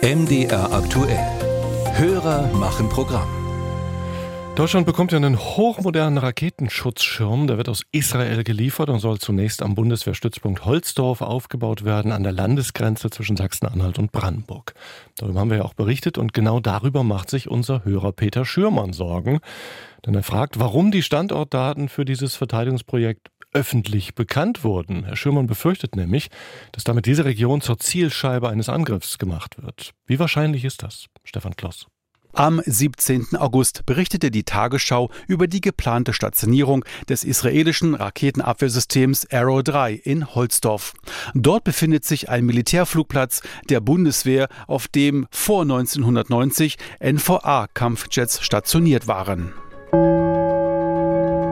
MDR aktuell. Hörer machen Programm. Deutschland bekommt ja einen hochmodernen Raketenschutzschirm. Der wird aus Israel geliefert und soll zunächst am Bundeswehrstützpunkt Holzdorf aufgebaut werden, an der Landesgrenze zwischen Sachsen-Anhalt und Brandenburg. Darüber haben wir ja auch berichtet und genau darüber macht sich unser Hörer Peter Schürmann Sorgen. Denn er fragt, warum die Standortdaten für dieses Verteidigungsprojekt öffentlich bekannt wurden. Herr Schürmann befürchtet nämlich, dass damit diese Region zur Zielscheibe eines Angriffs gemacht wird. Wie wahrscheinlich ist das, Stefan Kloss? Am 17. August berichtete die Tagesschau über die geplante Stationierung des israelischen Raketenabwehrsystems Arrow 3 in Holzdorf. Dort befindet sich ein Militärflugplatz der Bundeswehr, auf dem vor 1990 NVA-Kampfjets stationiert waren.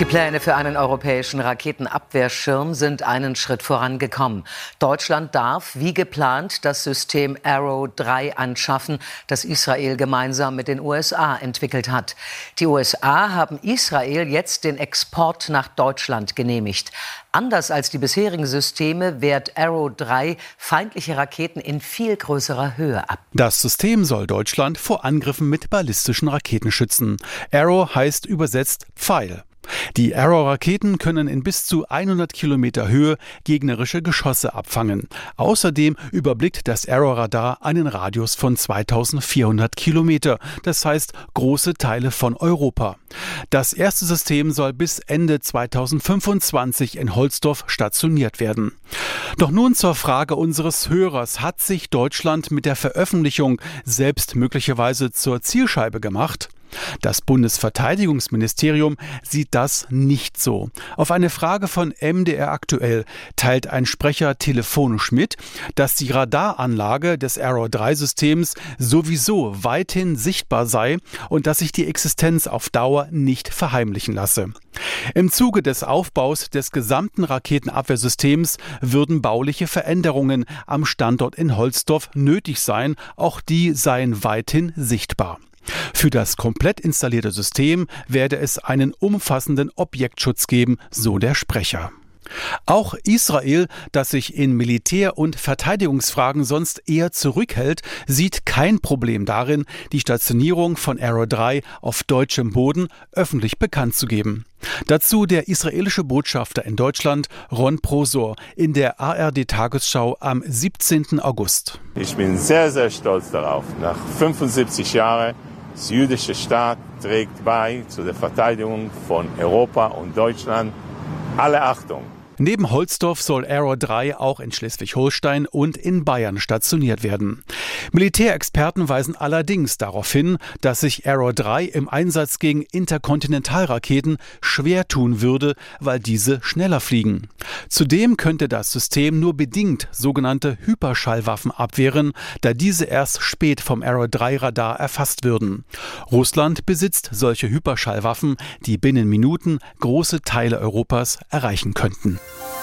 Die Pläne für einen europäischen Raketenabwehrschirm sind einen Schritt vorangekommen. Deutschland darf, wie geplant, das System Arrow 3 anschaffen, das Israel gemeinsam mit den USA entwickelt hat. Die USA haben Israel jetzt den Export nach Deutschland genehmigt. Anders als die bisherigen Systeme wehrt Arrow 3 feindliche Raketen in viel größerer Höhe ab. Das System soll Deutschland vor Angriffen mit ballistischen Raketen schützen. Arrow heißt übersetzt Pfeil. Die Arrow-Raketen können in bis zu 100 Kilometer Höhe gegnerische Geschosse abfangen. Außerdem überblickt das Arrow-Radar einen Radius von 2400 Kilometer, das heißt große Teile von Europa. Das erste System soll bis Ende 2025 in Holzdorf stationiert werden. Doch nun zur Frage unseres Hörers. Hat sich Deutschland mit der Veröffentlichung selbst möglicherweise zur Zielscheibe gemacht? Das Bundesverteidigungsministerium sieht das nicht so. Auf eine Frage von MDR aktuell teilt ein Sprecher telefonisch mit, dass die Radaranlage des Arrow 3 Systems sowieso weithin sichtbar sei und dass sich die Existenz auf Dauer nicht verheimlichen lasse. Im Zuge des Aufbaus des gesamten Raketenabwehrsystems würden bauliche Veränderungen am Standort in Holzdorf nötig sein, auch die seien weithin sichtbar. Für das komplett installierte System werde es einen umfassenden Objektschutz geben, so der Sprecher. Auch Israel, das sich in Militär- und Verteidigungsfragen sonst eher zurückhält, sieht kein Problem darin, die Stationierung von Arrow 3 auf deutschem Boden öffentlich bekannt zu geben. Dazu der israelische Botschafter in Deutschland, Ron Prosor, in der ARD-Tagesschau am 17. August. Ich bin sehr, sehr stolz darauf. Nach 75 Jahren das jüdische Staat trägt bei zu der Verteidigung von Europa und Deutschland. Alle Achtung! Neben Holzdorf soll Arrow 3 auch in Schleswig-Holstein und in Bayern stationiert werden. Militärexperten weisen allerdings darauf hin, dass sich Arrow 3 im Einsatz gegen Interkontinentalraketen schwer tun würde, weil diese schneller fliegen. Zudem könnte das System nur bedingt sogenannte Hyperschallwaffen abwehren, da diese erst spät vom Arrow 3 Radar erfasst würden. Russland besitzt solche Hyperschallwaffen, die binnen Minuten große Teile Europas erreichen könnten. Thank you.